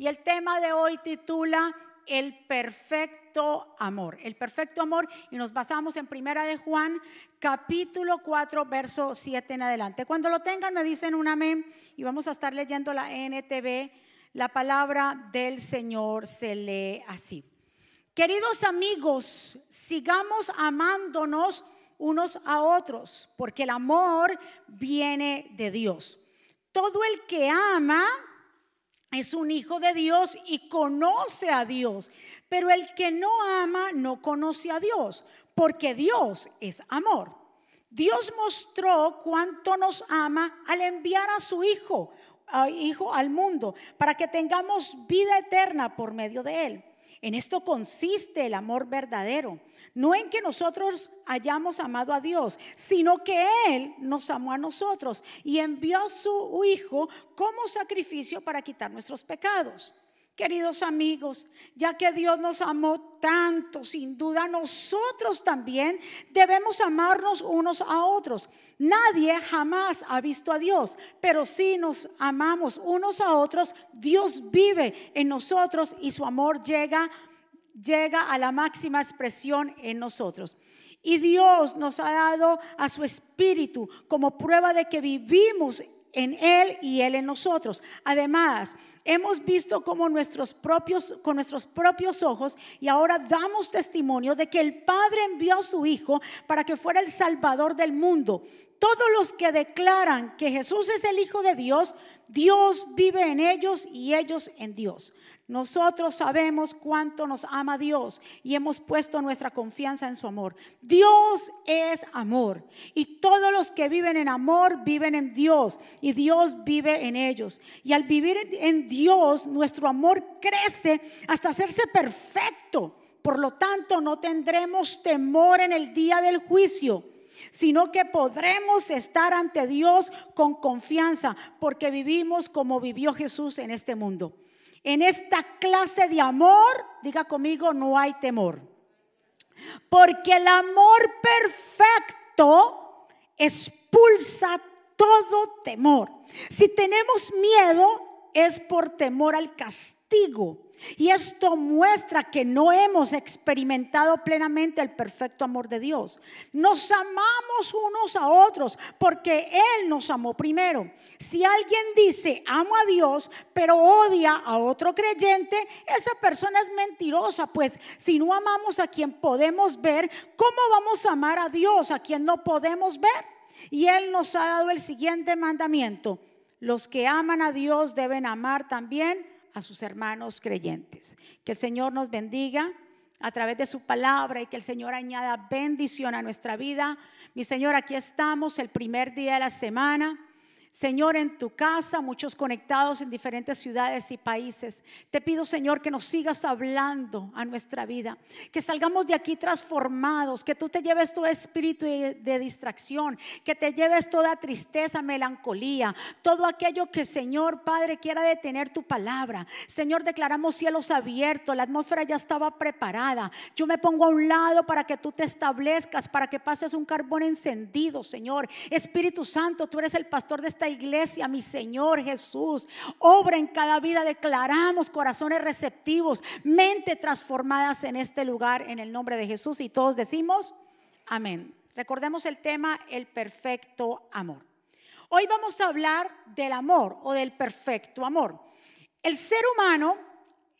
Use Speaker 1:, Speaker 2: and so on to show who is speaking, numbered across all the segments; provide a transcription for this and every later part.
Speaker 1: Y el tema de hoy titula El perfecto amor. El perfecto amor y nos basamos en Primera de Juan, capítulo 4, verso 7 en adelante. Cuando lo tengan me dicen un amén y vamos a estar leyendo la NTV. La palabra del Señor se lee así. Queridos amigos, sigamos amándonos unos a otros, porque el amor viene de Dios. Todo el que ama es un hijo de Dios y conoce a Dios, pero el que no ama no conoce a Dios, porque Dios es amor. Dios mostró cuánto nos ama al enviar a su hijo, hijo al mundo, para que tengamos vida eterna por medio de él. En esto consiste el amor verdadero no en que nosotros hayamos amado a Dios, sino que Él nos amó a nosotros y envió a su Hijo como sacrificio para quitar nuestros pecados. Queridos amigos, ya que Dios nos amó tanto, sin duda nosotros también debemos amarnos unos a otros. Nadie jamás ha visto a Dios, pero si nos amamos unos a otros, Dios vive en nosotros y su amor llega a llega a la máxima expresión en nosotros. Y Dios nos ha dado a su Espíritu como prueba de que vivimos en Él y Él en nosotros. Además, hemos visto como nuestros propios, con nuestros propios ojos y ahora damos testimonio de que el Padre envió a su Hijo para que fuera el Salvador del mundo. Todos los que declaran que Jesús es el Hijo de Dios, Dios vive en ellos y ellos en Dios. Nosotros sabemos cuánto nos ama Dios y hemos puesto nuestra confianza en su amor. Dios es amor y todos los que viven en amor viven en Dios y Dios vive en ellos. Y al vivir en Dios, nuestro amor crece hasta hacerse perfecto. Por lo tanto, no tendremos temor en el día del juicio sino que podremos estar ante Dios con confianza, porque vivimos como vivió Jesús en este mundo. En esta clase de amor, diga conmigo, no hay temor. Porque el amor perfecto expulsa todo temor. Si tenemos miedo, es por temor al castigo. Y esto muestra que no hemos experimentado plenamente el perfecto amor de Dios. Nos amamos unos a otros porque Él nos amó primero. Si alguien dice, amo a Dios, pero odia a otro creyente, esa persona es mentirosa, pues si no amamos a quien podemos ver, ¿cómo vamos a amar a Dios a quien no podemos ver? Y Él nos ha dado el siguiente mandamiento. Los que aman a Dios deben amar también a sus hermanos creyentes. Que el Señor nos bendiga a través de su palabra y que el Señor añada bendición a nuestra vida. Mi Señor, aquí estamos el primer día de la semana. Señor, en tu casa, muchos conectados en diferentes ciudades y países. Te pido, Señor, que nos sigas hablando a nuestra vida, que salgamos de aquí transformados, que tú te lleves todo espíritu de distracción, que te lleves toda tristeza, melancolía, todo aquello que, Señor Padre, quiera detener tu palabra. Señor, declaramos cielos abiertos, la atmósfera ya estaba preparada. Yo me pongo a un lado para que tú te establezcas, para que pases un carbón encendido, Señor. Espíritu Santo, tú eres el pastor de esta iglesia, mi Señor Jesús. Obra en cada vida, declaramos corazones receptivos, mente transformadas en este lugar, en el nombre de Jesús. Y todos decimos, amén. Recordemos el tema, el perfecto amor. Hoy vamos a hablar del amor o del perfecto amor. El ser humano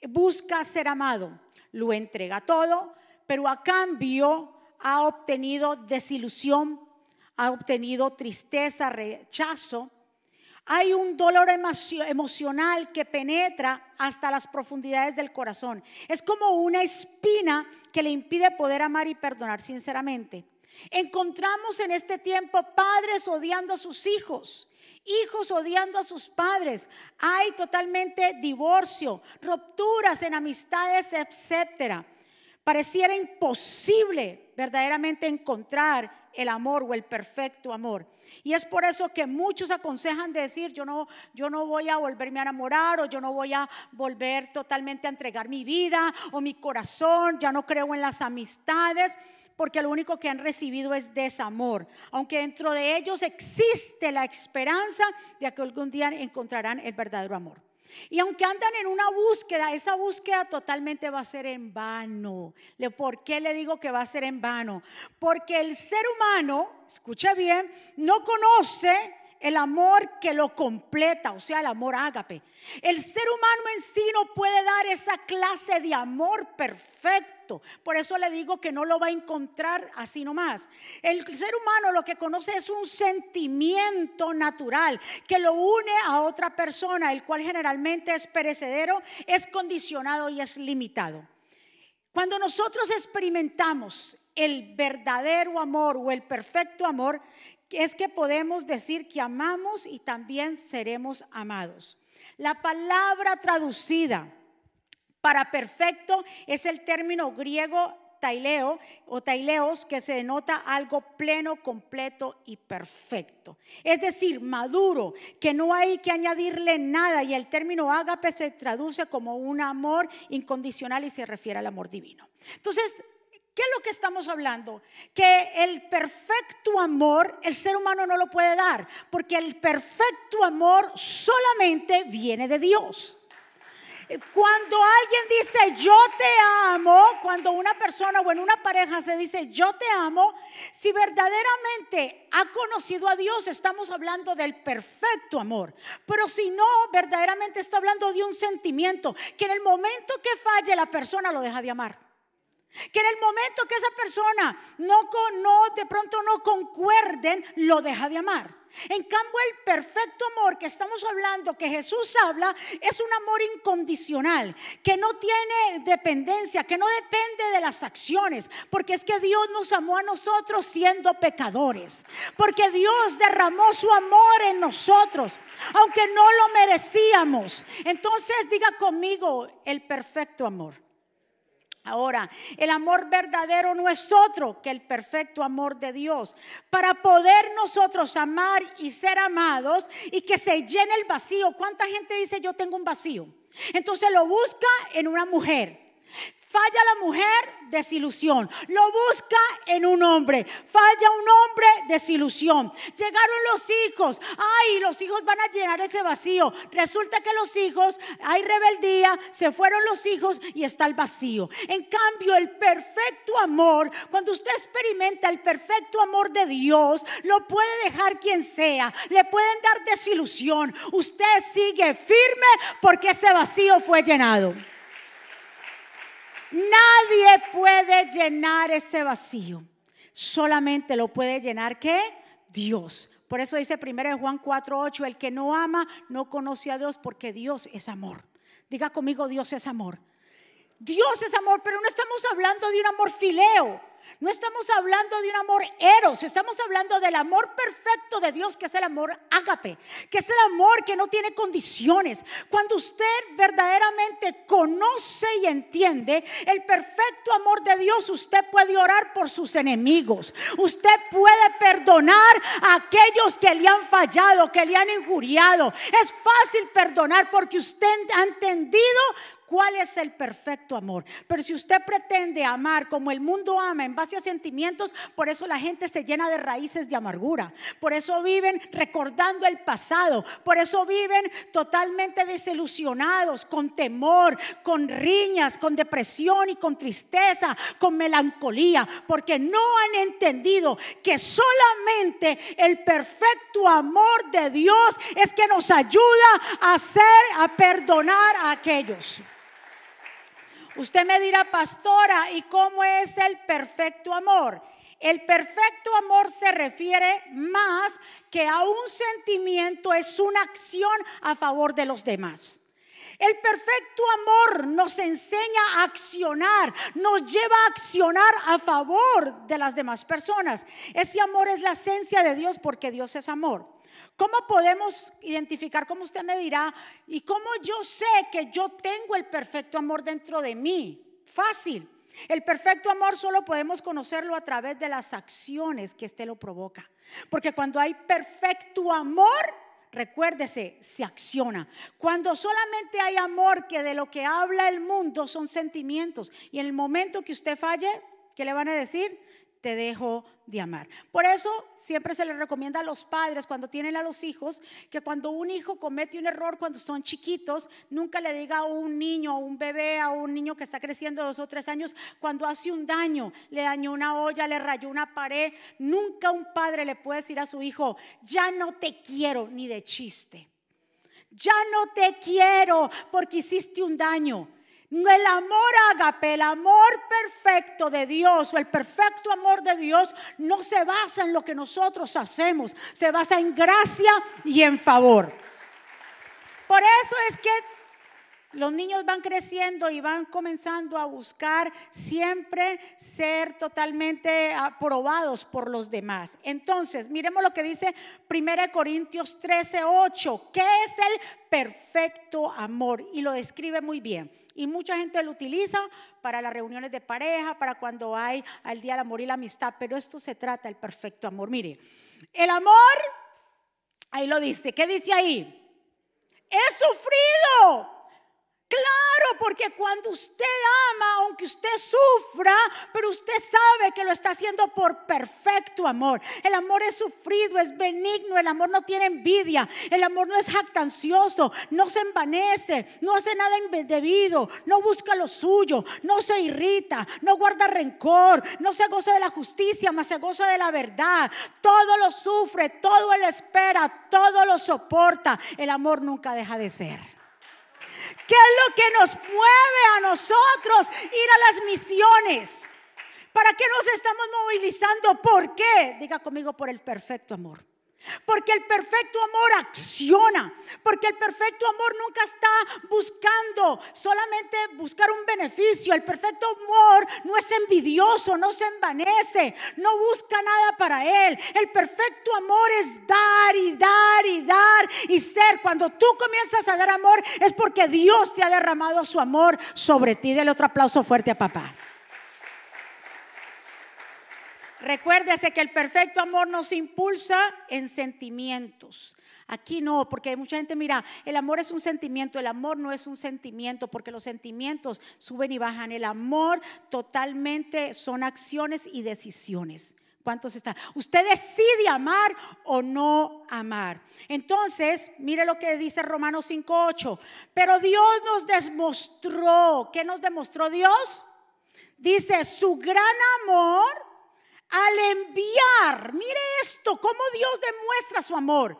Speaker 1: busca ser amado, lo entrega todo, pero a cambio ha obtenido desilusión, ha obtenido tristeza, rechazo. Hay un dolor emocional que penetra hasta las profundidades del corazón. Es como una espina que le impide poder amar y perdonar sinceramente. Encontramos en este tiempo padres odiando a sus hijos, hijos odiando a sus padres. Hay totalmente divorcio, rupturas en amistades, etcétera. Pareciera imposible verdaderamente encontrar el amor o el perfecto amor. Y es por eso que muchos aconsejan decir, yo no, yo no voy a volverme a enamorar o yo no voy a volver totalmente a entregar mi vida o mi corazón, ya no creo en las amistades, porque lo único que han recibido es desamor. Aunque dentro de ellos existe la esperanza de que algún día encontrarán el verdadero amor. Y aunque andan en una búsqueda, esa búsqueda totalmente va a ser en vano. ¿Por qué le digo que va a ser en vano? Porque el ser humano, escucha bien, no conoce el amor que lo completa, o sea, el amor ágape. El ser humano en sí no puede dar esa clase de amor perfecto. Por eso le digo que no lo va a encontrar así nomás. El ser humano lo que conoce es un sentimiento natural que lo une a otra persona, el cual generalmente es perecedero, es condicionado y es limitado. Cuando nosotros experimentamos el verdadero amor o el perfecto amor, es que podemos decir que amamos y también seremos amados. La palabra traducida para perfecto es el término griego taileo o taileos que se denota algo pleno, completo y perfecto. Es decir, maduro, que no hay que añadirle nada y el término ágape se traduce como un amor incondicional y se refiere al amor divino. Entonces, ¿Qué es lo que estamos hablando? Que el perfecto amor el ser humano no lo puede dar, porque el perfecto amor solamente viene de Dios. Cuando alguien dice yo te amo, cuando una persona o en una pareja se dice yo te amo, si verdaderamente ha conocido a Dios, estamos hablando del perfecto amor. Pero si no, verdaderamente está hablando de un sentimiento que en el momento que falle la persona lo deja de amar. Que en el momento que esa persona no, no de pronto no concuerden, lo deja de amar. En cambio, el perfecto amor que estamos hablando, que Jesús habla, es un amor incondicional, que no tiene dependencia, que no depende de las acciones, porque es que Dios nos amó a nosotros siendo pecadores, porque Dios derramó su amor en nosotros, aunque no lo merecíamos. Entonces, diga conmigo el perfecto amor. Ahora, el amor verdadero no es otro que el perfecto amor de Dios. Para poder nosotros amar y ser amados y que se llene el vacío. ¿Cuánta gente dice yo tengo un vacío? Entonces lo busca en una mujer. Falla la mujer, desilusión. Lo busca en un hombre. Falla un hombre, desilusión. Llegaron los hijos. Ay, los hijos van a llenar ese vacío. Resulta que los hijos, hay rebeldía, se fueron los hijos y está el vacío. En cambio, el perfecto amor, cuando usted experimenta el perfecto amor de Dios, lo puede dejar quien sea. Le pueden dar desilusión. Usted sigue firme porque ese vacío fue llenado. Nadie puede llenar ese vacío. Solamente lo puede llenar ¿qué? Dios. Por eso dice 1 Juan 4:8, el que no ama no conoce a Dios porque Dios es amor. Diga conmigo, Dios es amor. Dios es amor, pero no estamos hablando de un amor fileo. No estamos hablando de un amor eros, estamos hablando del amor perfecto de Dios, que es el amor ágape, que es el amor que no tiene condiciones. Cuando usted verdaderamente conoce y entiende el perfecto amor de Dios, usted puede orar por sus enemigos. Usted puede perdonar a aquellos que le han fallado, que le han injuriado. Es fácil perdonar porque usted ha entendido cuál es el perfecto amor. Pero si usted pretende amar como el mundo ama en base a sentimientos, por eso la gente se llena de raíces de amargura. Por eso viven recordando el pasado. Por eso viven totalmente desilusionados, con temor, con riñas, con depresión y con tristeza, con melancolía, porque no han entendido que solamente el perfecto amor de Dios es que nos ayuda a hacer, a perdonar a aquellos. Usted me dirá, pastora, ¿y cómo es el perfecto amor? El perfecto amor se refiere más que a un sentimiento, es una acción a favor de los demás. El perfecto amor nos enseña a accionar, nos lleva a accionar a favor de las demás personas. Ese amor es la esencia de Dios porque Dios es amor. ¿Cómo podemos identificar, como usted me dirá, y cómo yo sé que yo tengo el perfecto amor dentro de mí? Fácil. El perfecto amor solo podemos conocerlo a través de las acciones que éste lo provoca. Porque cuando hay perfecto amor, recuérdese, se acciona. Cuando solamente hay amor, que de lo que habla el mundo son sentimientos, y en el momento que usted falle, ¿qué le van a decir? te dejo de amar. Por eso siempre se les recomienda a los padres cuando tienen a los hijos que cuando un hijo comete un error cuando son chiquitos, nunca le diga a un niño, a un bebé, a un niño que está creciendo dos o tres años, cuando hace un daño, le dañó una olla, le rayó una pared, nunca un padre le puede decir a su hijo, ya no te quiero ni de chiste. Ya no te quiero porque hiciste un daño. El amor ágape, el amor perfecto de Dios o el perfecto amor de Dios no se basa en lo que nosotros hacemos, se basa en gracia y en favor. Por eso es que los niños van creciendo y van comenzando a buscar siempre ser totalmente aprobados por los demás. Entonces, miremos lo que dice 1 Corintios 13, 8, que es el perfecto amor y lo describe muy bien. Y mucha gente lo utiliza para las reuniones de pareja, para cuando hay al día del amor y la amistad, pero esto se trata del perfecto amor. Mire, el amor, ahí lo dice, ¿qué dice ahí? Es sufrido Claro, porque cuando usted ama, aunque usted sufra, pero usted sabe que lo está haciendo por perfecto amor. El amor es sufrido, es benigno, el amor no tiene envidia, el amor no es jactancioso, no se envanece, no hace nada indebido, no busca lo suyo, no se irrita, no guarda rencor, no se goza de la justicia, más se goza de la verdad. Todo lo sufre, todo lo espera, todo lo soporta. El amor nunca deja de ser. ¿Qué es lo que nos mueve a nosotros ir a las misiones? ¿Para qué nos estamos movilizando? ¿Por qué? Diga conmigo por el perfecto amor. Porque el perfecto amor acciona, porque el perfecto amor nunca está buscando solamente buscar un beneficio. El perfecto amor no es envidioso, no se envanece, no busca nada para él. El perfecto amor es dar y dar y dar y ser. Cuando tú comienzas a dar amor es porque Dios te ha derramado su amor sobre ti. Dele otro aplauso fuerte a papá. Recuérdese que el perfecto amor nos impulsa en sentimientos. Aquí no, porque hay mucha gente, mira, el amor es un sentimiento, el amor no es un sentimiento, porque los sentimientos suben y bajan. El amor totalmente son acciones y decisiones. ¿Cuántos están? Usted decide amar o no amar. Entonces, mire lo que dice Romanos 5.8. Pero Dios nos demostró, ¿qué nos demostró Dios? Dice, su gran amor al enviar, mire esto, cómo Dios demuestra su amor.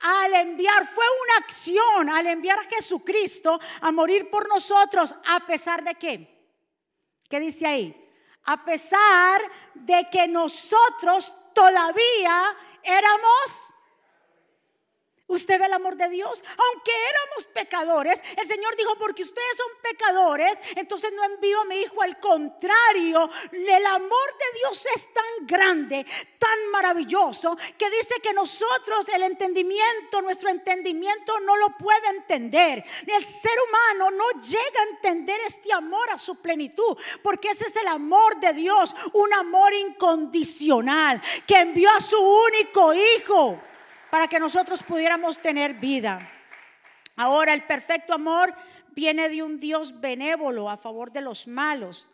Speaker 1: Al enviar, fue una acción, al enviar a Jesucristo a morir por nosotros, a pesar de qué? ¿Qué dice ahí? A pesar de que nosotros todavía éramos Usted ve el amor de Dios. Aunque éramos pecadores, el Señor dijo, porque ustedes son pecadores, entonces no envío a mi hijo. Al contrario, el amor de Dios es tan grande, tan maravilloso, que dice que nosotros el entendimiento, nuestro entendimiento no lo puede entender. El ser humano no llega a entender este amor a su plenitud, porque ese es el amor de Dios, un amor incondicional que envió a su único hijo para que nosotros pudiéramos tener vida. Ahora el perfecto amor viene de un Dios benévolo a favor de los malos,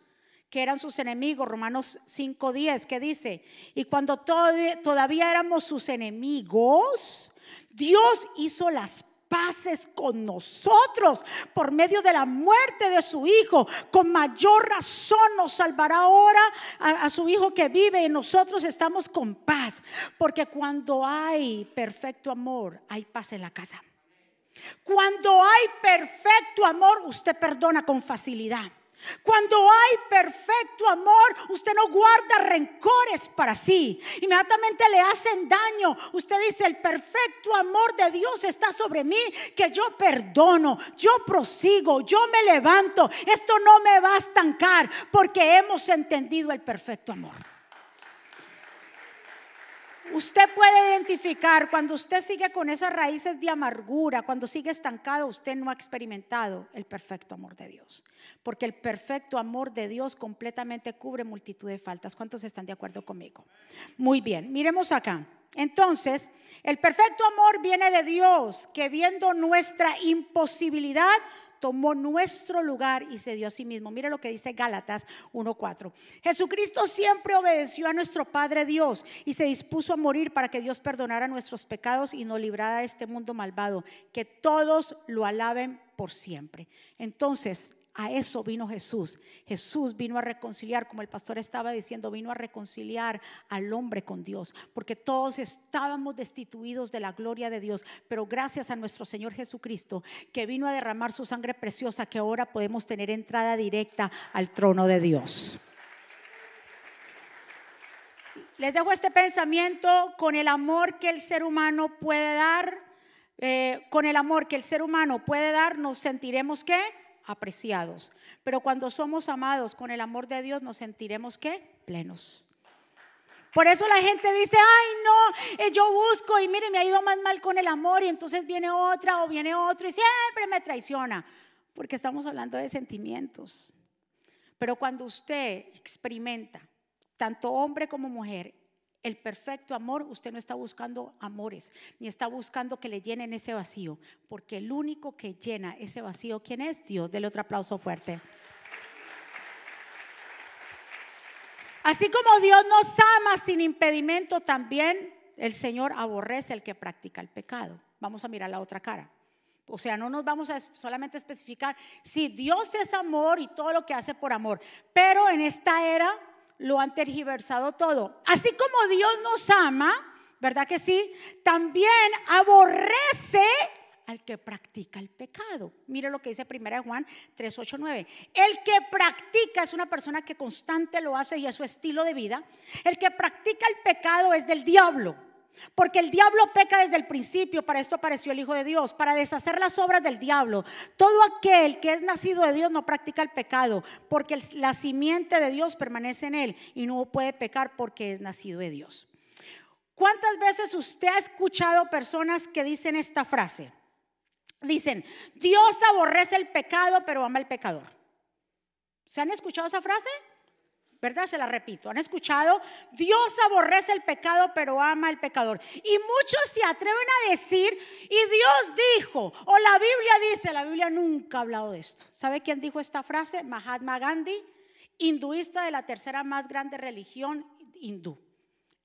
Speaker 1: que eran sus enemigos, Romanos 5:10, que dice, y cuando todavía éramos sus enemigos, Dios hizo las paces con nosotros por medio de la muerte de su Hijo. Con mayor razón nos salvará ahora a, su Hijo que vive y nosotros estamos con paz. Porque cuando hay perfecto amor, hay paz en la casa. Cuando hay perfecto amor, usted perdona con facilidad. Cuando hay perfecto amor, usted no guarda rencores para sí. Inmediatamente le hacen daño. Usted dice, el perfecto amor de Dios está sobre mí, que yo perdono, yo prosigo, yo me levanto. Esto no me va a estancar porque hemos entendido el perfecto amor. Usted puede identificar cuando usted sigue con esas raíces de amargura, cuando sigue estancado, usted no ha experimentado el perfecto amor de Dios. Porque el perfecto amor de Dios completamente cubre multitud de faltas. ¿Cuántos están de acuerdo conmigo? Muy bien, miremos acá. Entonces, el perfecto amor viene de Dios, que viendo nuestra imposibilidad, tomó nuestro lugar y se dio a sí mismo. Mire lo que dice Gálatas 1.4. Jesucristo siempre obedeció a nuestro Padre Dios y se dispuso a morir para que Dios perdonara nuestros pecados y nos librara de este mundo malvado. Que todos lo alaben por siempre. Entonces, a eso vino Jesús. Jesús vino a reconciliar, como el pastor estaba diciendo, vino a reconciliar al hombre con Dios, porque todos estábamos destituidos de la gloria de Dios, pero gracias a nuestro Señor Jesucristo, que vino a derramar su sangre preciosa, que ahora podemos tener entrada directa al trono de Dios. Les dejo este pensamiento con el amor que el ser humano puede dar, eh, con el amor que el ser humano puede dar, nos sentiremos que apreciados. Pero cuando somos amados con el amor de Dios, nos sentiremos que plenos. Por eso la gente dice, ay no, eh, yo busco y mire, me ha ido más mal con el amor y entonces viene otra o viene otro y siempre me traiciona, porque estamos hablando de sentimientos. Pero cuando usted experimenta, tanto hombre como mujer, el perfecto amor, usted no está buscando amores, ni está buscando que le llenen ese vacío, porque el único que llena ese vacío, ¿quién es? Dios. Dele otro aplauso fuerte. Así como Dios nos ama sin impedimento, también el Señor aborrece el que practica el pecado. Vamos a mirar la otra cara. O sea, no nos vamos a solamente especificar si Dios es amor y todo lo que hace por amor, pero en esta era lo han tergiversado todo. Así como Dios nos ama, ¿verdad que sí? También aborrece al que practica el pecado. Mire lo que dice 1 Juan 3, 8, 9. El que practica es una persona que constante lo hace y es su estilo de vida. El que practica el pecado es del diablo. Porque el diablo peca desde el principio, para esto apareció el Hijo de Dios, para deshacer las obras del diablo. Todo aquel que es nacido de Dios no practica el pecado, porque la simiente de Dios permanece en él y no puede pecar porque es nacido de Dios. ¿Cuántas veces usted ha escuchado personas que dicen esta frase? Dicen, Dios aborrece el pecado, pero ama al pecador. ¿Se han escuchado esa frase? ¿Verdad? Se la repito. ¿Han escuchado? Dios aborrece el pecado, pero ama al pecador. Y muchos se atreven a decir, y Dios dijo, o la Biblia dice, la Biblia nunca ha hablado de esto. ¿Sabe quién dijo esta frase? Mahatma Gandhi, hinduista de la tercera más grande religión hindú.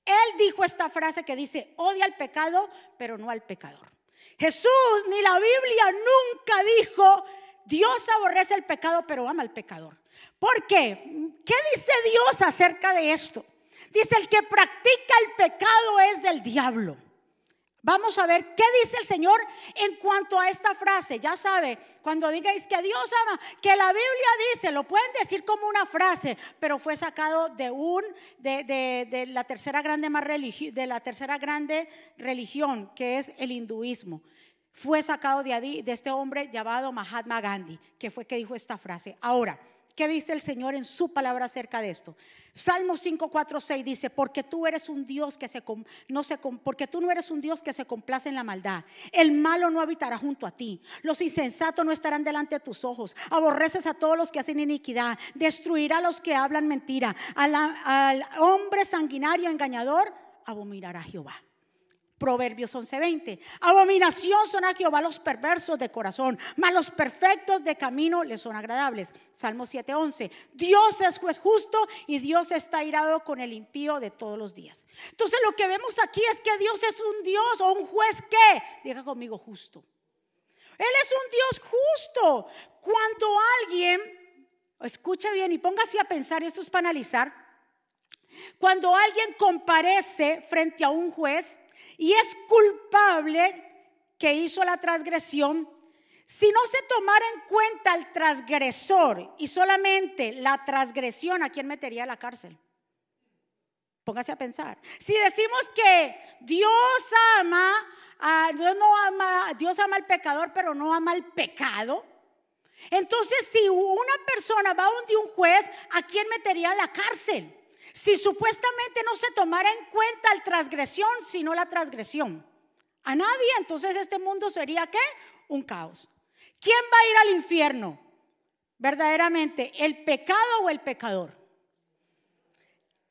Speaker 1: Él dijo esta frase que dice, odia al pecado, pero no al pecador. Jesús ni la Biblia nunca dijo, Dios aborrece el pecado, pero ama al pecador. ¿Por qué? ¿Qué dice Dios acerca de esto? Dice, el que practica el pecado es del diablo. Vamos a ver qué dice el Señor en cuanto a esta frase. Ya sabe, cuando digáis que Dios ama, que la Biblia dice, lo pueden decir como una frase, pero fue sacado de un de, la tercera grande más de la tercera grande religión, que es el hinduismo. Fue sacado de, de este hombre llamado Mahatma Gandhi, que fue que dijo esta frase. Ahora, ¿Qué dice el Señor en su palabra acerca de esto? Salmo 5, 4, 6 dice, porque tú eres un Dios que se, no se, porque tú no eres un Dios que se complace en la maldad. El malo no habitará junto a ti. Los insensatos no estarán delante de tus ojos. Aborreces a todos los que hacen iniquidad. Destruirá a los que hablan mentira. al hombre sanguinario engañador abominará Jehová. Proverbios 11:20. Abominación son a Jehová los perversos de corazón, mas los perfectos de camino les son agradables. Salmo 7:11. Dios es juez justo y Dios está irado con el impío de todos los días. Entonces lo que vemos aquí es que Dios es un Dios o un juez que, diga conmigo, justo. Él es un Dios justo. Cuando alguien, escucha bien y póngase a pensar, esto es para analizar, cuando alguien comparece frente a un juez, y es culpable que hizo la transgresión, si no se tomara en cuenta el transgresor y solamente la transgresión, ¿a quién metería a la cárcel? Póngase a pensar. Si decimos que Dios ama, a, Dios no ama, Dios ama al pecador, pero no ama al pecado. Entonces, si una persona va donde un juez, ¿a quién metería a la cárcel? Si supuestamente no se tomara en cuenta la transgresión, sino la transgresión. A nadie, entonces este mundo sería qué? Un caos. ¿Quién va a ir al infierno? Verdaderamente, ¿el pecado o el pecador?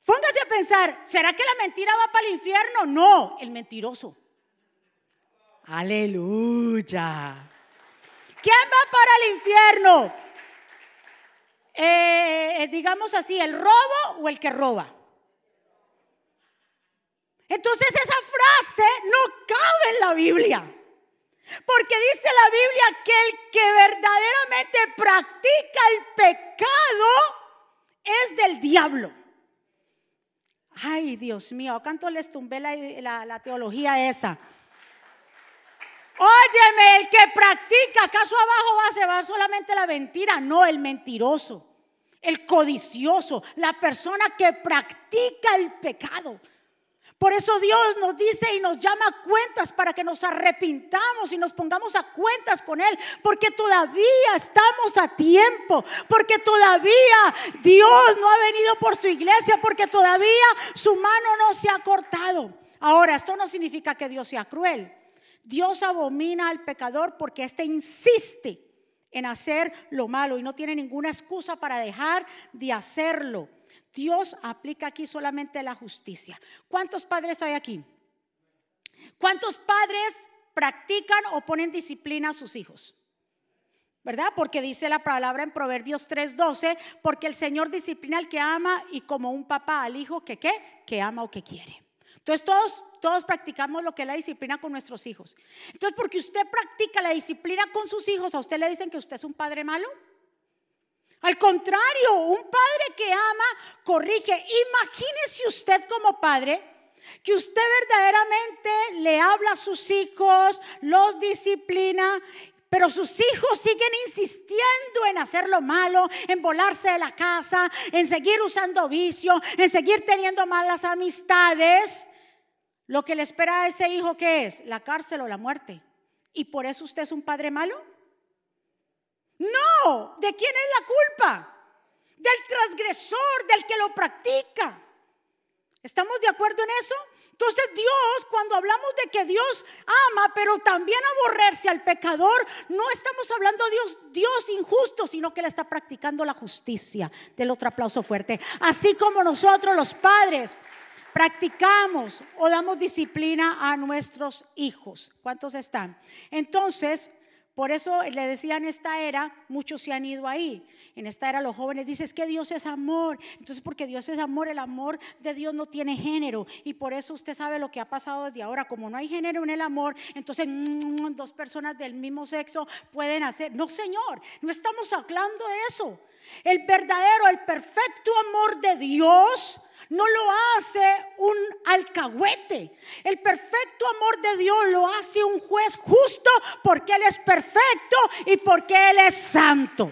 Speaker 1: Póngase a pensar, ¿será que la mentira va para el infierno? No, el mentiroso. Aleluya. ¿Quién va para el infierno? Eh, digamos así, el robo o el que roba. Entonces esa frase no cabe en la Biblia. Porque dice la Biblia que el que verdaderamente practica el pecado es del diablo. Ay, Dios mío, ¿cuánto les tumbé la, la teología esa? Óyeme, el que practica, ¿acaso abajo va, se va solamente la mentira? No, el mentiroso, el codicioso, la persona que practica el pecado. Por eso Dios nos dice y nos llama a cuentas para que nos arrepintamos y nos pongamos a cuentas con Él. Porque todavía estamos a tiempo. Porque todavía Dios no ha venido por su iglesia. Porque todavía su mano no se ha cortado. Ahora, esto no significa que Dios sea cruel. Dios abomina al pecador porque éste insiste en hacer lo malo y no tiene ninguna excusa para dejar de hacerlo. Dios aplica aquí solamente la justicia. ¿Cuántos padres hay aquí? ¿Cuántos padres practican o ponen disciplina a sus hijos? ¿Verdad? Porque dice la palabra en Proverbios 3:12, porque el Señor disciplina al que ama y como un papá al hijo que qué, que ama o que quiere. Entonces todos todos practicamos lo que es la disciplina con nuestros hijos. Entonces, porque usted practica la disciplina con sus hijos, ¿a usted le dicen que usted es un padre malo? Al contrario, un padre que ama, corrige. Imagínese usted como padre que usted verdaderamente le habla a sus hijos, los disciplina, pero sus hijos siguen insistiendo en hacer lo malo, en volarse de la casa, en seguir usando vicio, en seguir teniendo malas amistades. Lo que le espera a ese hijo, ¿qué es? La cárcel o la muerte. ¿Y por eso usted es un padre malo? No, ¿de quién es la culpa? Del transgresor, del que lo practica. ¿Estamos de acuerdo en eso? Entonces Dios, cuando hablamos de que Dios ama, pero también aborrerse al pecador, no estamos hablando de Dios, Dios injusto, sino que le está practicando la justicia. Del otro aplauso fuerte. Así como nosotros los padres practicamos o damos disciplina a nuestros hijos. ¿Cuántos están? Entonces, por eso le decía en esta era, muchos se han ido ahí. En esta era los jóvenes dicen que Dios es amor. Entonces, porque Dios es amor, el amor de Dios no tiene género. Y por eso usted sabe lo que ha pasado desde ahora. Como no hay género en el amor, entonces mm, dos personas del mismo sexo pueden hacer. No, Señor, no estamos hablando de eso. El verdadero, el perfecto amor de Dios no lo hace un alcahuete. El perfecto amor de Dios lo hace un juez justo porque Él es perfecto y porque Él es santo.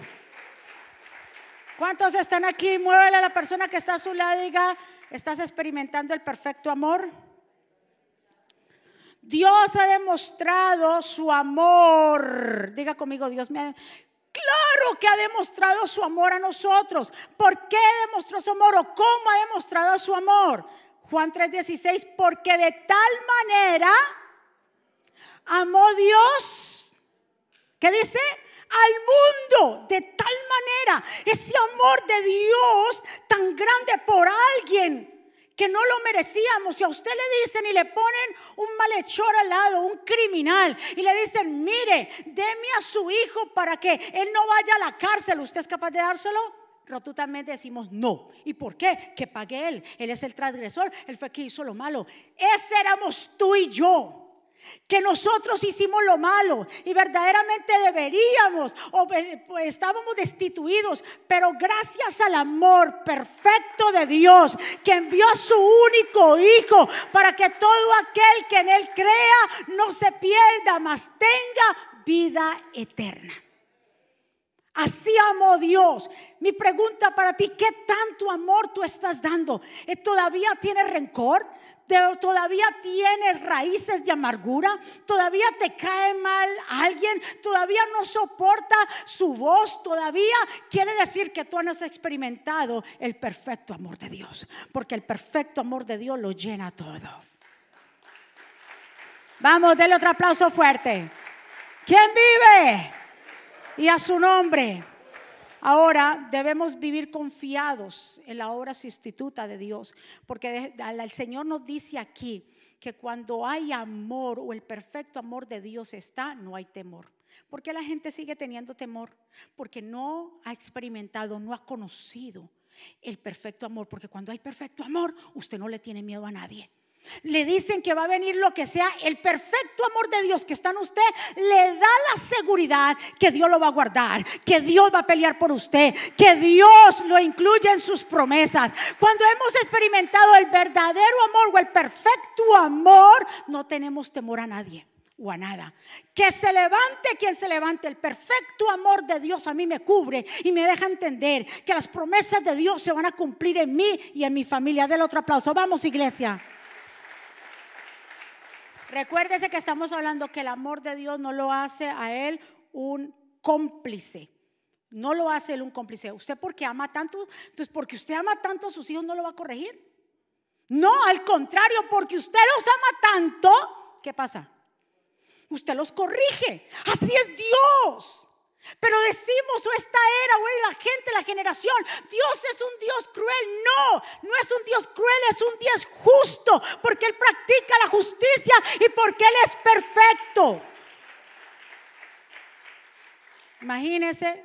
Speaker 1: ¿Cuántos están aquí? Muévele a la persona que está a su lado y diga, ¿estás experimentando el perfecto amor? Dios ha demostrado su amor. Diga conmigo, Dios me ha Claro que ha demostrado su amor a nosotros. ¿Por qué demostró su amor o cómo ha demostrado su amor? Juan 3:16, porque de tal manera amó Dios, ¿qué dice? Al mundo, de tal manera, ese amor de Dios tan grande por alguien que no lo merecíamos. Si a usted le dicen y le ponen un malhechor al lado, un criminal, y le dicen, mire, deme a su hijo para que él no vaya a la cárcel, ¿usted es capaz de dárselo? Rotundamente decimos no. ¿Y por qué? Que pague él. Él es el transgresor, él fue que hizo lo malo. Ese éramos tú y yo que nosotros hicimos lo malo y verdaderamente deberíamos o pues, estábamos destituidos, pero gracias al amor perfecto de Dios que envió a su único hijo para que todo aquel que en él crea no se pierda, mas tenga vida eterna. Así amó Dios. Mi pregunta para ti, ¿qué tanto amor tú estás dando? ¿Todavía tienes rencor? Todavía tienes raíces de amargura, todavía te cae mal alguien, todavía no soporta su voz, todavía quiere decir que tú no has experimentado el perfecto amor de Dios, porque el perfecto amor de Dios lo llena todo. Vamos, denle otro aplauso fuerte. ¿Quién vive? Y a su nombre. Ahora debemos vivir confiados en la obra sustituta de Dios, porque el Señor nos dice aquí que cuando hay amor o el perfecto amor de Dios está, no hay temor. ¿Por qué la gente sigue teniendo temor? Porque no ha experimentado, no ha conocido el perfecto amor. Porque cuando hay perfecto amor, usted no le tiene miedo a nadie. Le dicen que va a venir lo que sea, el perfecto amor de Dios que está en usted le da la seguridad que Dios lo va a guardar, que Dios va a pelear por usted, que Dios lo incluye en sus promesas. Cuando hemos experimentado el verdadero amor o el perfecto amor, no tenemos temor a nadie o a nada. Que se levante quien se levante. El perfecto amor de Dios a mí me cubre y me deja entender que las promesas de Dios se van a cumplir en mí y en mi familia. Del otro aplauso. Vamos, iglesia. Recuérdese que estamos hablando que el amor de Dios no lo hace a él un cómplice. No lo hace él un cómplice. Usted porque ama tanto, entonces porque usted ama tanto a sus hijos no lo va a corregir. No, al contrario, porque usted los ama tanto, ¿qué pasa? usted los corrige. Así es Dios. Pero decimos, o esta era, o la gente, la generación, Dios es un Dios cruel. No, no es un Dios cruel, es un Dios justo, porque Él practica la justicia y porque Él es perfecto. Imagínense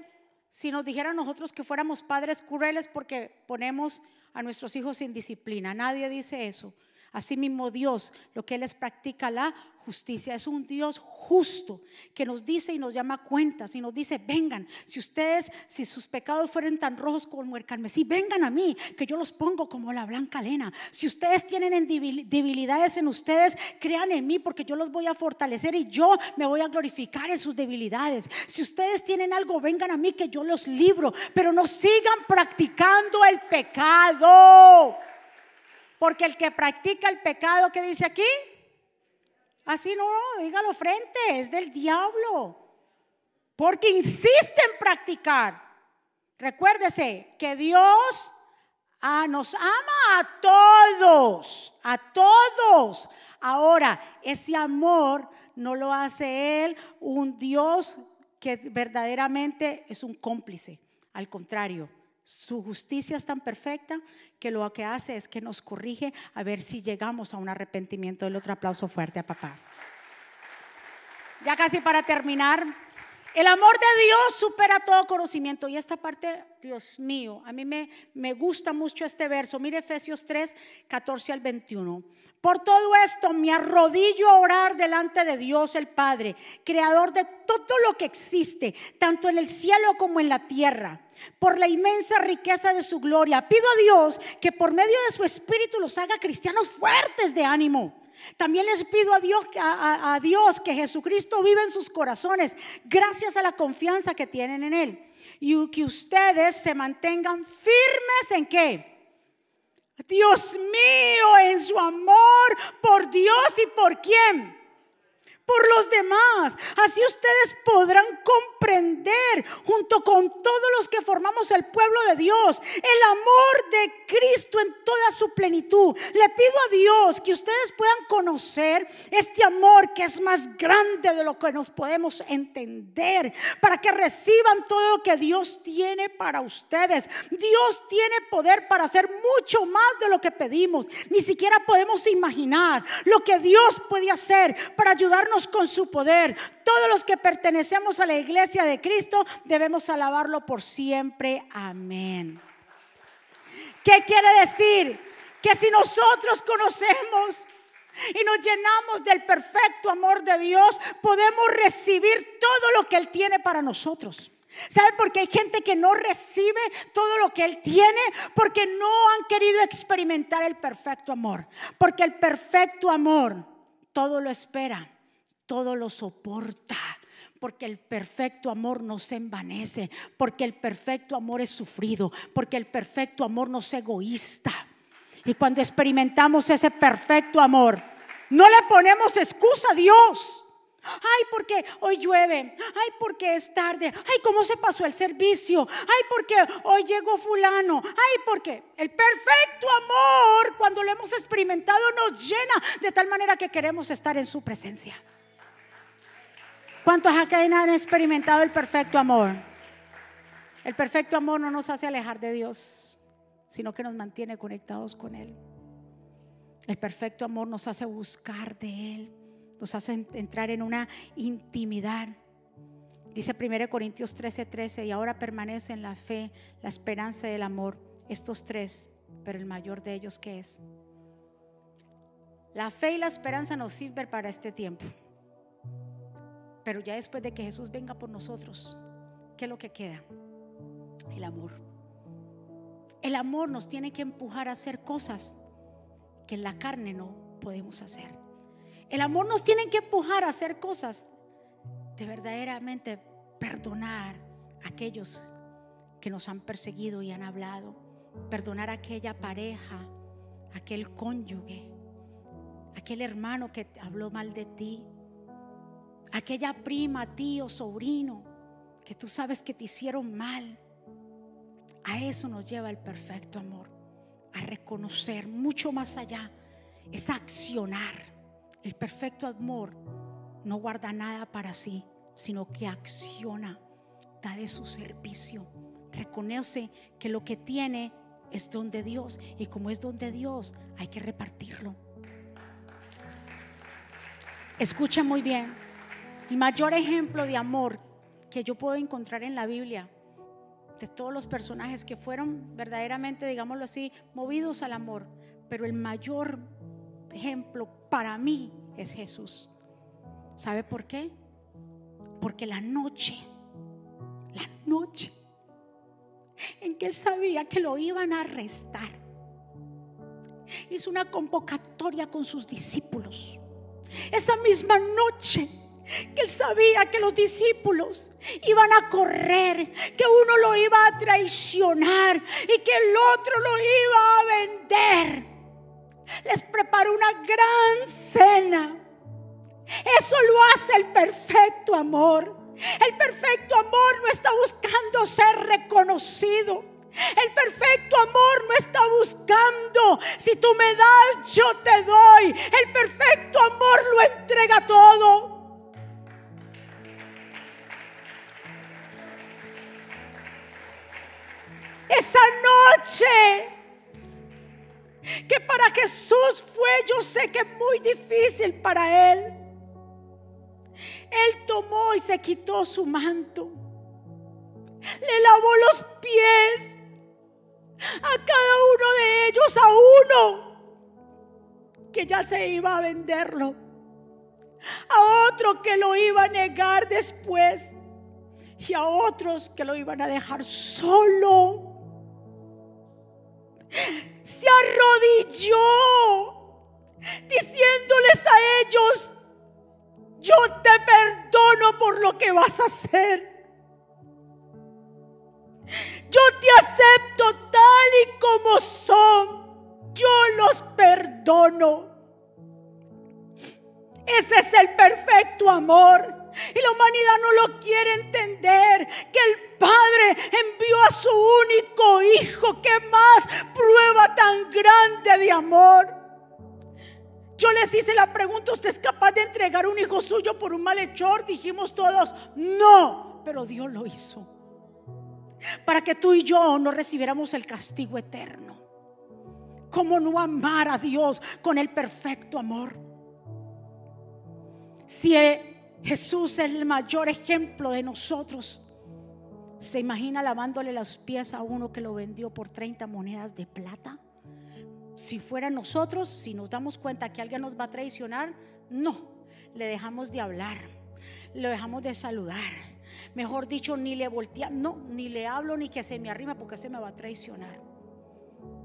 Speaker 1: si nos dijeran nosotros que fuéramos padres crueles porque ponemos a nuestros hijos sin disciplina. Nadie dice eso. Asimismo Dios, lo que Él es practica la justicia. Es un Dios justo que nos dice y nos llama cuentas y nos dice, vengan, si ustedes, si sus pecados fueran tan rojos como el carmesí, vengan a mí, que yo los pongo como la blanca lena. Si ustedes tienen debilidades en ustedes, crean en mí porque yo los voy a fortalecer y yo me voy a glorificar en sus debilidades. Si ustedes tienen algo, vengan a mí que yo los libro, pero no sigan practicando el pecado. Porque el que practica el pecado, ¿qué dice aquí? Así no, dígalo frente, es del diablo. Porque insiste en practicar. Recuérdese que Dios ah, nos ama a todos, a todos. Ahora, ese amor no lo hace Él un Dios que verdaderamente es un cómplice. Al contrario, su justicia es tan perfecta que lo que hace es que nos corrige a ver si llegamos a un arrepentimiento. El otro aplauso fuerte a papá. Ya casi para terminar, el amor de Dios supera todo conocimiento. Y esta parte, Dios mío, a mí me, me gusta mucho este verso. Mire Efesios 3, 14 al 21. Por todo esto me arrodillo a orar delante de Dios el Padre, creador de todo lo que existe, tanto en el cielo como en la tierra por la inmensa riqueza de su gloria. Pido a Dios que por medio de su espíritu los haga cristianos fuertes de ánimo. También les pido a Dios, a, Dios que Jesucristo vive en sus corazones gracias a la confianza que tienen en Él. Y que ustedes se mantengan firmes en qué? Dios mío, en su amor por Dios y por quién? Por los demás. Así ustedes podrán comprender junto con todos los que formamos el pueblo de Dios el amor de Cristo en toda su plenitud. Le pido a Dios que ustedes puedan conocer este amor que es más grande de lo que nos podemos entender para que reciban todo lo que Dios tiene para ustedes. Dios tiene poder para hacer mucho más de lo que pedimos. Ni siquiera podemos imaginar lo que Dios puede hacer para ayudarnos con su poder. Todos los que pertenecemos a la iglesia de Cristo debemos alabarlo por siempre. Amén. ¿Qué quiere decir? Que si nosotros conocemos y nos llenamos del perfecto amor de Dios, podemos recibir todo lo que Él tiene para nosotros. ¿Sabe por qué hay gente que no recibe todo lo que Él tiene? Porque no han querido experimentar el perfecto amor. Porque el perfecto amor todo lo espera, todo lo soporta. Porque el perfecto amor no se envanece, porque el perfecto amor es sufrido, porque el perfecto amor no es egoísta. Y cuando experimentamos ese perfecto amor, no le ponemos excusa a Dios. Ay, porque hoy llueve. Ay, porque es tarde. Ay, cómo se pasó el servicio. Ay, porque hoy llegó fulano. Ay, porque el perfecto amor, cuando lo hemos experimentado, nos llena de tal manera que queremos estar en su presencia. ¿Cuántos acá han experimentado el perfecto amor? El perfecto amor no nos hace alejar de Dios, sino que nos mantiene conectados con Él. El perfecto amor nos hace buscar de Él, nos hace entrar en una intimidad. Dice 1 Corintios 13, 13, y ahora permanecen la fe, la esperanza y el amor, estos tres, pero el mayor de ellos, ¿qué es? La fe y la esperanza nos sirven para este tiempo. Pero ya después de que Jesús venga por nosotros, ¿qué es lo que queda? El amor. El amor nos tiene que empujar a hacer cosas que en la carne no podemos hacer. El amor nos tiene que empujar a hacer cosas de verdaderamente perdonar a aquellos que nos han perseguido y han hablado. Perdonar a aquella pareja, aquel cónyuge, aquel hermano que habló mal de ti, aquella prima, tío, sobrino, que tú sabes que te hicieron mal. A eso nos lleva el perfecto amor, a reconocer mucho más allá, es accionar. El perfecto amor no guarda nada para sí, sino que acciona, da de su servicio, reconoce que lo que tiene es don de Dios y como es don de Dios hay que repartirlo. Escucha muy bien. El mayor ejemplo de amor que yo puedo encontrar en la Biblia, de todos los personajes que fueron verdaderamente, digámoslo así, movidos al amor, pero el mayor ejemplo para mí es Jesús. ¿Sabe por qué? Porque la noche, la noche en que él sabía que lo iban a arrestar, hizo una convocatoria con sus discípulos. Esa misma noche que él sabía que los discípulos iban a correr, que uno lo iba a traicionar y que el otro lo iba a vender. Les preparó una gran cena. Eso lo hace el perfecto amor. El perfecto amor no está buscando ser reconocido. El perfecto amor no está buscando, si tú me das, yo te doy. El perfecto amor lo entrega todo. Esa noche. Que para Jesús fue, yo sé que muy difícil para él. Él tomó y se quitó su manto. Le lavó los pies a cada uno de ellos, a uno que ya se iba a venderlo, a otro que lo iba a negar después y a otros que lo iban a dejar solo se arrodilló diciéndoles a ellos, yo te perdono por lo que vas a hacer. Yo te acepto tal y como son. Yo los perdono. Ese es el perfecto amor. Y la humanidad no lo quiere entender. Que el Padre envió a su único Hijo. ¿Qué más prueba tan grande de amor? Yo les hice la pregunta, ¿usted es capaz de entregar un hijo suyo por un malhechor? Dijimos todos, no, pero Dios lo hizo. Para que tú y yo no recibiéramos el castigo eterno. ¿Cómo no amar a Dios con el perfecto amor? Si Jesús es el mayor ejemplo de nosotros. ¿Se imagina lavándole los pies a uno que lo vendió por 30 monedas de plata? Si fuera nosotros, si nos damos cuenta que alguien nos va a traicionar, no, le dejamos de hablar, le dejamos de saludar. Mejor dicho, ni le volteamos, no, ni le hablo ni que se me arrima porque se me va a traicionar.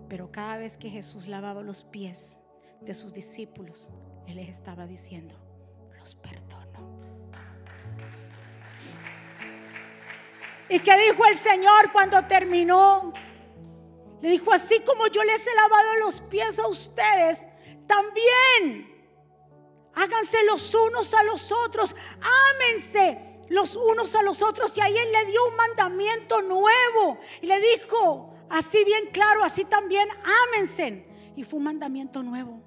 Speaker 1: Pero cada vez que Jesús lavaba los pies de sus discípulos, Él les estaba diciendo, los perdono. ¿Y qué dijo el Señor cuando terminó? Le dijo, así como yo les he lavado los pies a ustedes, también háganse los unos a los otros, ámense los unos a los otros. Y ahí Él le dio un mandamiento nuevo. Y le dijo, así bien claro, así también ámense. Y fue un mandamiento nuevo.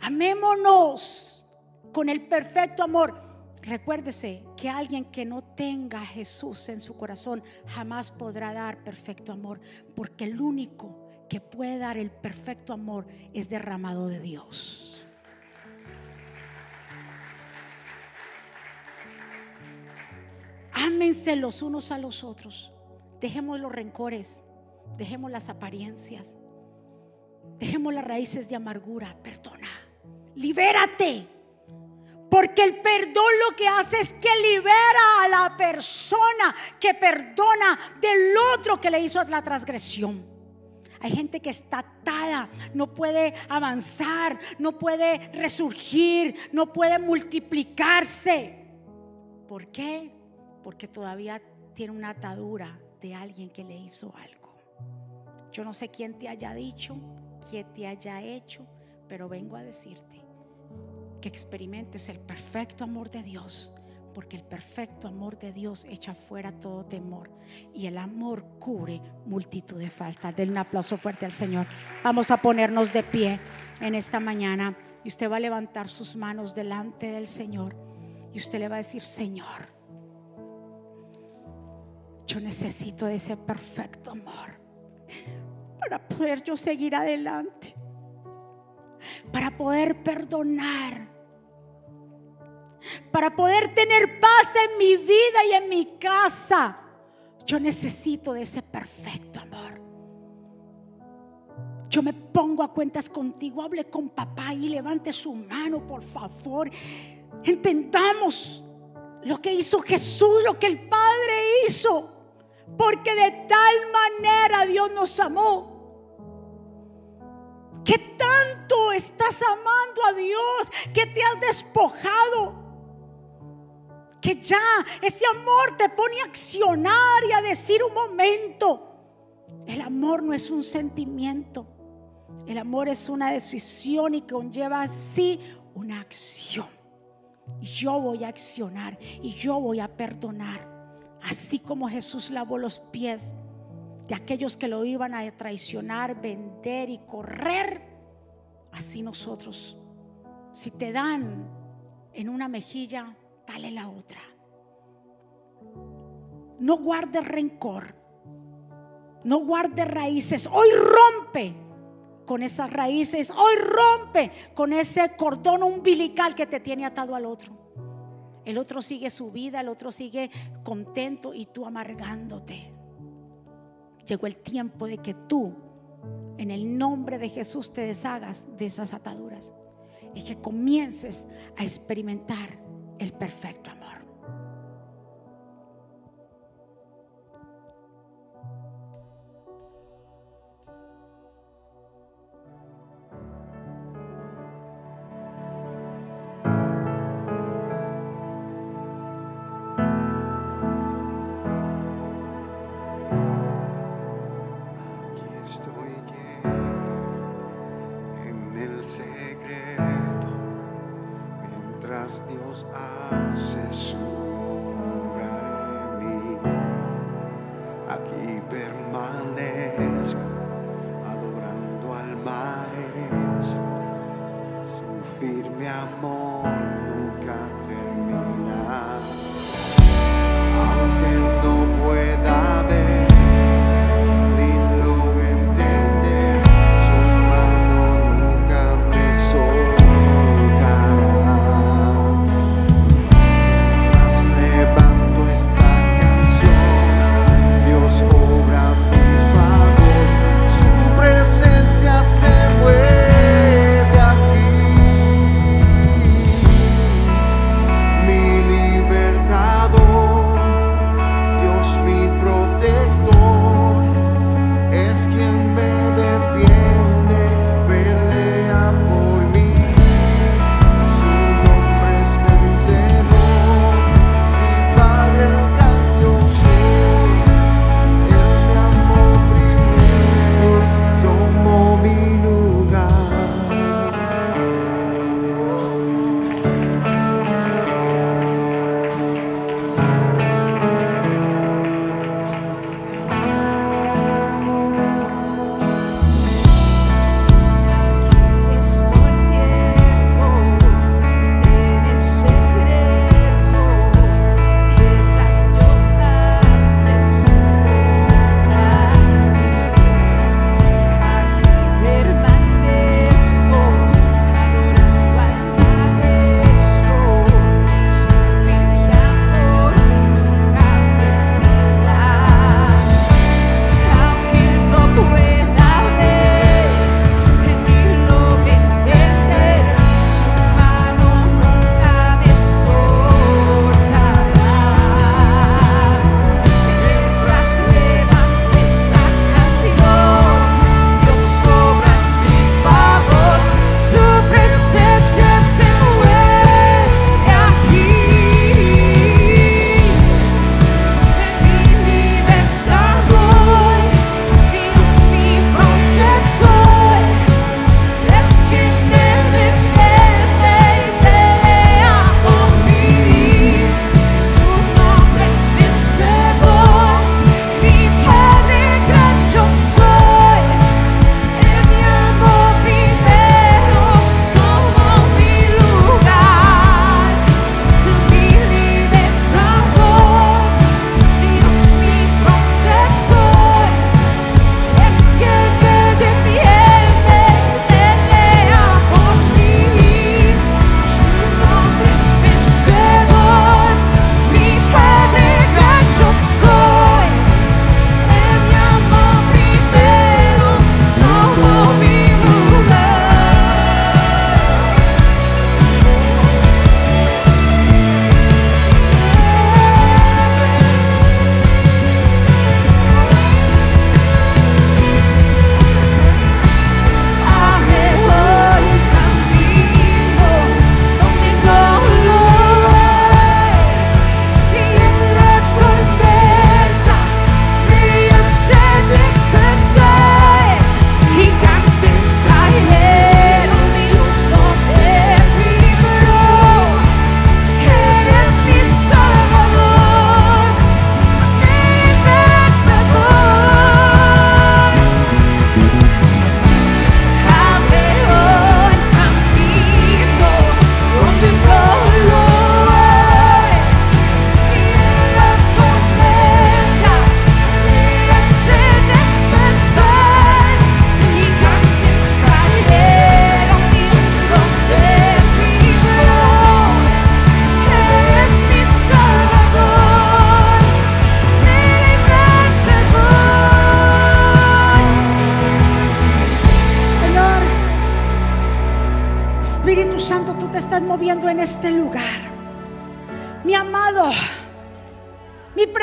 Speaker 1: Amémonos con el perfecto amor. Recuérdese que alguien que no tenga Jesús en su corazón jamás podrá dar perfecto amor, porque el único que puede dar el perfecto amor es derramado de Dios. ámense los unos a los otros. Dejemos los rencores, dejemos las apariencias, dejemos las raíces de amargura. Perdona, libérate. Porque el perdón lo que hace es que libera a la persona que perdona del otro que le hizo la transgresión. Hay gente que está atada, no puede avanzar, no puede resurgir, no puede multiplicarse. ¿Por qué? Porque todavía tiene una atadura de alguien que le hizo algo. Yo no sé quién te haya dicho, quién te haya hecho, pero vengo a decirte que experimentes el perfecto amor de Dios, porque el perfecto amor de Dios echa fuera todo temor y el amor cubre multitud de faltas. Denle un aplauso fuerte al Señor. Vamos a ponernos de pie en esta mañana y usted va a levantar sus manos delante del Señor y usted le va a decir, Señor, yo necesito de ese perfecto amor para poder yo seguir adelante, para poder perdonar, para poder tener paz en mi vida y en mi casa. Yo necesito de ese perfecto amor. Yo me pongo a cuentas contigo, hable con papá y levante su mano, por favor. Entendamos lo que hizo Jesús, lo que el Padre hizo. Porque de tal manera Dios nos amó. Que tanto estás amando a Dios que te has despojado. Que ya ese amor te pone a accionar y a decir un momento. El amor no es un sentimiento. El amor es una decisión y conlleva así una acción. Y yo voy a accionar y yo voy a perdonar. Así como Jesús lavó los pies de aquellos que lo iban a traicionar, vender y correr, así nosotros, si te dan en una mejilla, dale la otra. No guardes rencor, no guardes raíces. Hoy rompe con esas raíces, hoy rompe con ese cordón umbilical que te tiene atado al otro. El otro sigue su vida, el otro sigue contento y tú amargándote. Llegó el tiempo de que tú, en el nombre de Jesús, te deshagas de esas ataduras y que comiences a experimentar el perfecto amor.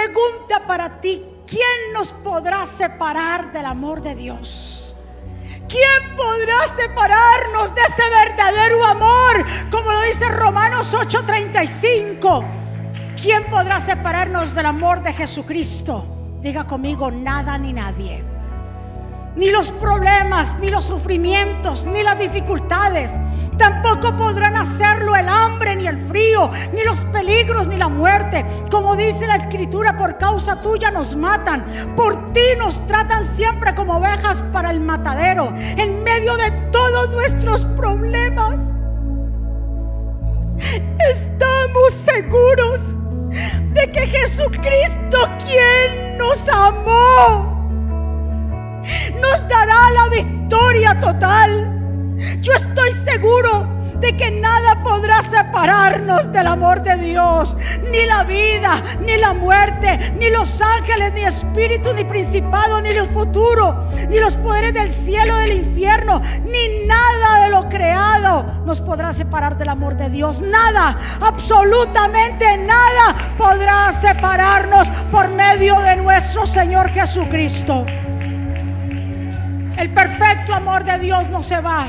Speaker 1: Pregunta para ti, ¿quién nos podrá separar del amor de Dios? ¿Quién podrá separarnos de ese verdadero amor? Como lo dice Romanos 8:35. ¿Quién podrá separarnos del amor de Jesucristo? Diga conmigo, nada ni nadie ni los problemas, ni los sufrimientos, ni las dificultades. Tampoco podrán hacerlo el hambre, ni el frío, ni los peligros, ni la muerte. Como dice la escritura, por causa tuya nos matan. Por ti nos tratan siempre como ovejas para el matadero. En medio de todos nuestros problemas. Estamos seguros de que Jesucristo, quien nos amó, nos dará la victoria total. Yo estoy seguro de que nada podrá separarnos del amor de Dios. Ni la vida, ni la muerte, ni los ángeles, ni espíritu, ni principado, ni el futuro, ni los poderes del cielo, del infierno, ni nada de lo creado nos podrá separar del amor de Dios. Nada, absolutamente nada podrá separarnos por medio de nuestro Señor Jesucristo. El perfecto amor de Dios no se va.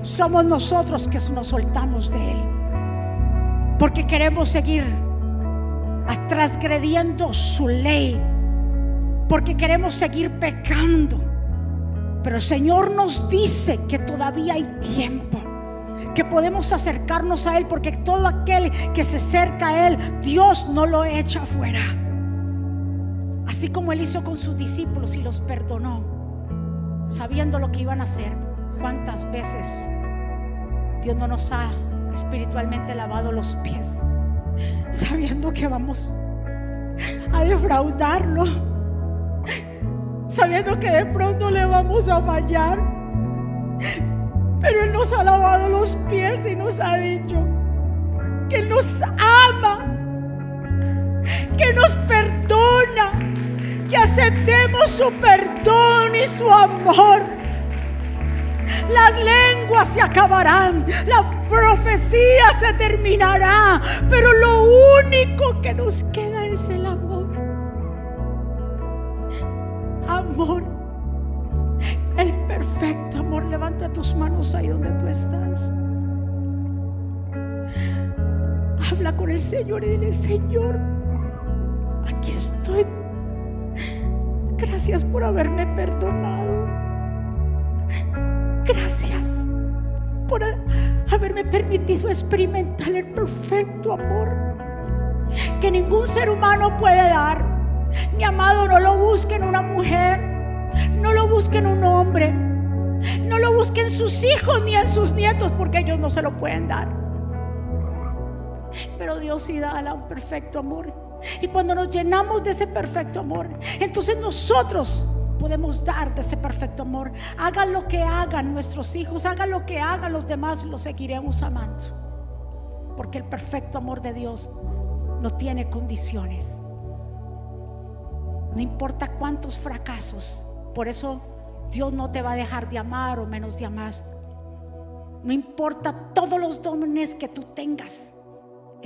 Speaker 1: Somos nosotros que nos soltamos de Él. Porque queremos seguir transgrediendo su ley. Porque queremos seguir pecando. Pero el Señor nos dice que todavía hay tiempo. Que podemos acercarnos a Él. Porque todo aquel que se acerca a Él, Dios no lo echa fuera. Así como Él hizo con sus discípulos y los perdonó sabiendo lo que iban a hacer. ¿Cuántas veces Dios no nos ha espiritualmente lavado los pies? Sabiendo que vamos a defraudarlo. Sabiendo que de pronto le vamos a fallar. Pero Él nos ha lavado los pies y nos ha dicho que nos ama, que nos perdona que aceptemos su perdón y su amor. Las lenguas se acabarán, la profecía se terminará, pero lo único que nos queda es el amor. Amor, el perfecto amor. Levanta tus manos ahí donde tú estás. Habla con el Señor y dile, Señor, aquí estoy Gracias por haberme perdonado. Gracias por haberme permitido experimentar el perfecto amor que ningún ser humano puede dar. Mi amado, no lo busque en una mujer, no lo busque en un hombre, no lo busque en sus hijos ni en sus nietos porque ellos no se lo pueden dar. Pero Dios sí da un perfecto amor. Y cuando nos llenamos de ese perfecto amor, entonces nosotros podemos dar de ese perfecto amor. Hagan lo que hagan nuestros hijos, hagan lo que hagan los demás, los seguiremos amando. Porque el perfecto amor de Dios no tiene condiciones. No importa cuántos fracasos. Por eso Dios no te va a dejar de amar o menos de amar. No importa todos los dones que tú tengas.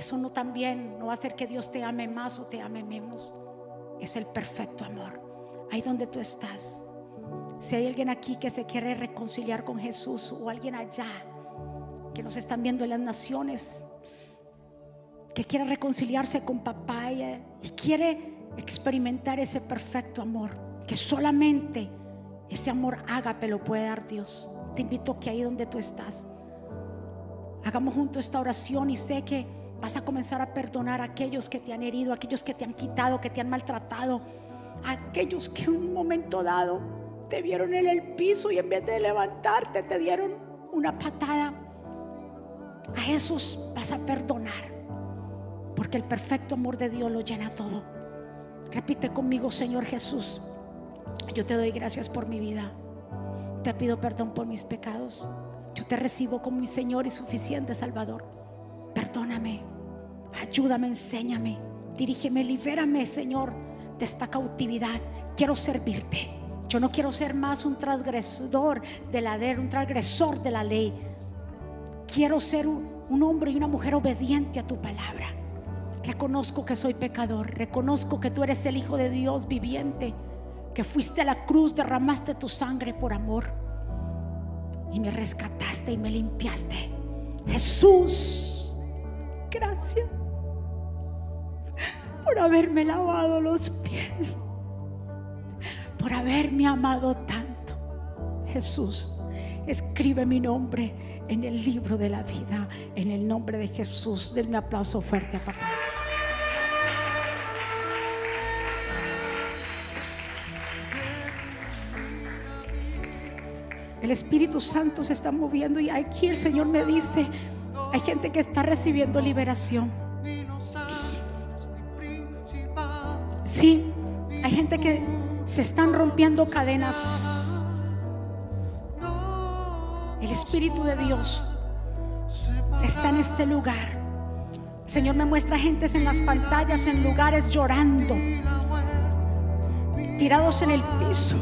Speaker 1: Eso no también no va a hacer que Dios te ame más o te ame menos. Es el perfecto amor. Ahí donde tú estás. Si hay alguien aquí que se quiere reconciliar con Jesús o alguien allá que nos están viendo en las naciones, que quiere reconciliarse con papá y, y quiere experimentar ese perfecto amor, que solamente ese amor ágape lo puede dar Dios. Te invito que ahí donde tú estás, hagamos juntos esta oración y sé que Vas a comenzar a perdonar a aquellos que te han herido, a aquellos que te han quitado, que te han maltratado, a aquellos que en un momento dado te vieron en el piso y en vez de levantarte te dieron una patada. A esos vas a perdonar, porque el perfecto amor de Dios lo llena todo. Repite conmigo, Señor Jesús, yo te doy gracias por mi vida. Te pido perdón por mis pecados. Yo te recibo como mi Señor y suficiente Salvador. Perdóname. Ayúdame, enséñame, dirígeme, libérame, Señor, de esta cautividad. Quiero servirte. Yo no quiero ser más un transgresor de la ley, un transgresor de la ley. Quiero ser un,
Speaker 2: un hombre y una mujer obediente a tu palabra. Reconozco que soy pecador, reconozco que tú eres el Hijo de Dios viviente, que fuiste a la cruz, derramaste tu sangre por amor y me rescataste y me limpiaste. Jesús, gracias por haberme lavado los pies, por haberme amado tanto. Jesús, escribe mi nombre en el libro de la vida, en el nombre de Jesús. Denle un aplauso fuerte a papá. El Espíritu Santo se está moviendo y aquí el Señor me dice, hay gente que está recibiendo liberación. Sí, hay gente que se están rompiendo cadenas. El Espíritu de Dios está en este lugar. Señor me muestra gentes en las pantallas, en lugares llorando, tirados en el piso.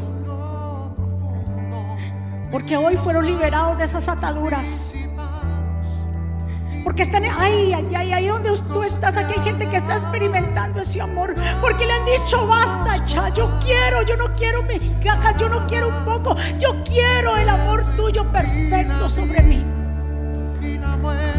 Speaker 2: Porque hoy fueron liberados de esas ataduras. Porque están ahí, ahí, ahí, ahí donde tú estás. Aquí hay gente que está experimentando ese amor. Porque le han dicho, basta ya. Yo quiero, yo no quiero cajas yo no quiero un poco. Yo quiero el amor tuyo perfecto sobre mí. fuerte.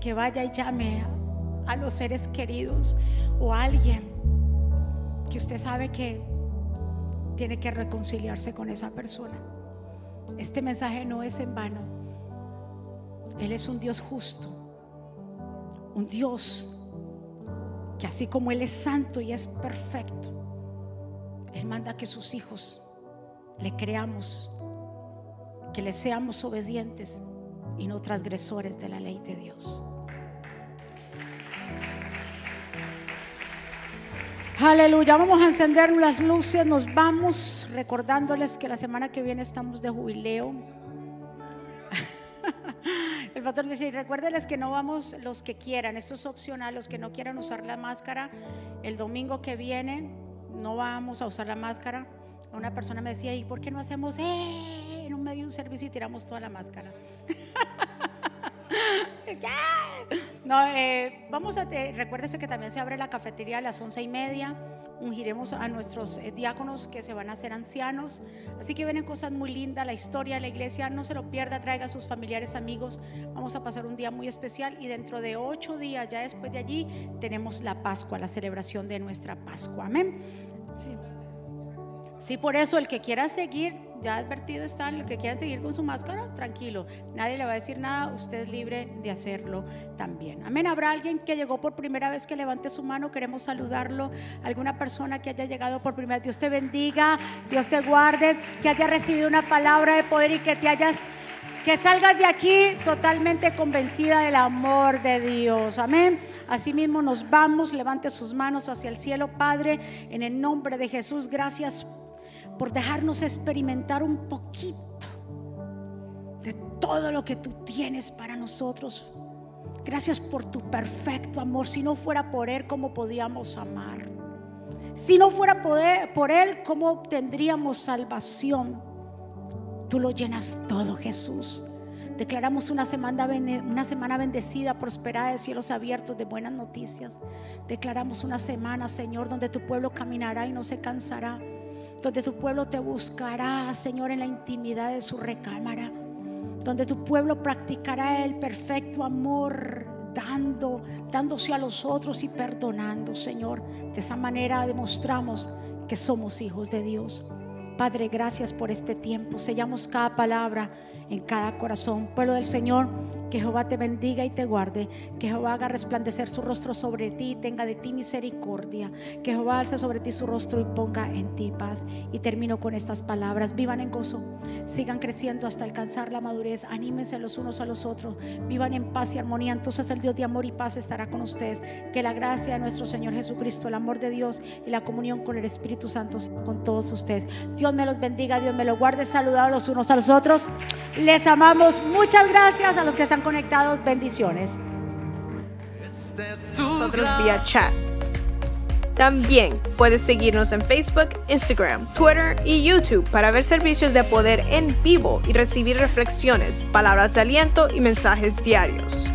Speaker 1: Que vaya y llame a los seres queridos o a alguien que usted sabe que tiene que reconciliarse con esa persona. Este mensaje no es en vano. Él es un Dios justo, un Dios que así como Él es santo y es perfecto, Él manda que sus hijos le creamos, que le seamos obedientes y no transgresores de la ley de Dios. Aleluya, vamos a encender las luces, nos vamos recordándoles que la semana que viene estamos de jubileo. El pastor dice, recuérdenles que no vamos los que quieran, esto es opcional, los que no quieran usar la máscara, el domingo que viene no vamos a usar la máscara. Una persona me decía, ¿y por qué no hacemos eh, un medio un servicio y tiramos toda la máscara? No, eh, vamos a, recuérdese que también se abre la cafetería a las once y media. Ungiremos a nuestros eh, diáconos que se van a hacer ancianos. Así que vienen cosas muy lindas. La historia de la iglesia, no se lo pierda, traiga a sus familiares, amigos. Vamos a pasar un día muy especial y dentro de ocho días, ya después de allí, tenemos la Pascua, la celebración de nuestra Pascua. Amén. Sí, por eso el que quiera seguir, ya advertido está, el que quiera seguir con su máscara, tranquilo, nadie le va a decir nada, usted es libre de hacerlo también. Amén. Habrá alguien que llegó por primera vez que levante su mano, queremos saludarlo, alguna persona que haya llegado por primera vez, Dios te bendiga, Dios te guarde, que haya recibido una palabra de poder y que te hayas que salgas de aquí totalmente convencida del amor de Dios. Amén. Asimismo nos vamos, levante sus manos hacia el cielo, Padre, en el nombre de Jesús. Gracias por dejarnos experimentar un poquito de todo lo que tú tienes para nosotros. Gracias por tu perfecto amor. Si no fuera por Él, ¿cómo podíamos amar? Si no fuera por Él, ¿cómo obtendríamos salvación? Tú lo llenas todo, Jesús. Declaramos una semana, una semana bendecida, prosperada de cielos abiertos, de buenas noticias. Declaramos una semana, Señor, donde tu pueblo caminará y no se cansará donde tu pueblo te buscará, Señor, en la intimidad de su recámara, donde tu pueblo practicará el perfecto amor, dando, dándose a los otros y perdonando, Señor. De esa manera demostramos que somos hijos de Dios. Padre, gracias por este tiempo. Sellamos cada palabra en cada corazón. Pueblo del Señor, que Jehová te bendiga y te guarde. Que Jehová haga resplandecer su rostro sobre ti y tenga de ti misericordia. Que Jehová alce sobre ti su rostro y ponga en ti paz. Y termino con estas palabras. Vivan en gozo. Sigan creciendo hasta alcanzar la madurez. Anímense los unos a los otros. Vivan en paz y armonía. Entonces el Dios de amor y paz estará con ustedes. Que la gracia de nuestro Señor Jesucristo, el amor de Dios y la comunión con el Espíritu Santo con todos ustedes. Dios me los bendiga. Dios me los guarde. Saludados los unos a los otros. Les amamos. Muchas gracias a los que están conectados. Bendiciones.
Speaker 3: Nosotros vía chat. También puedes seguirnos en Facebook, Instagram, Twitter y YouTube para ver servicios de poder en vivo y recibir reflexiones, palabras de aliento y mensajes diarios.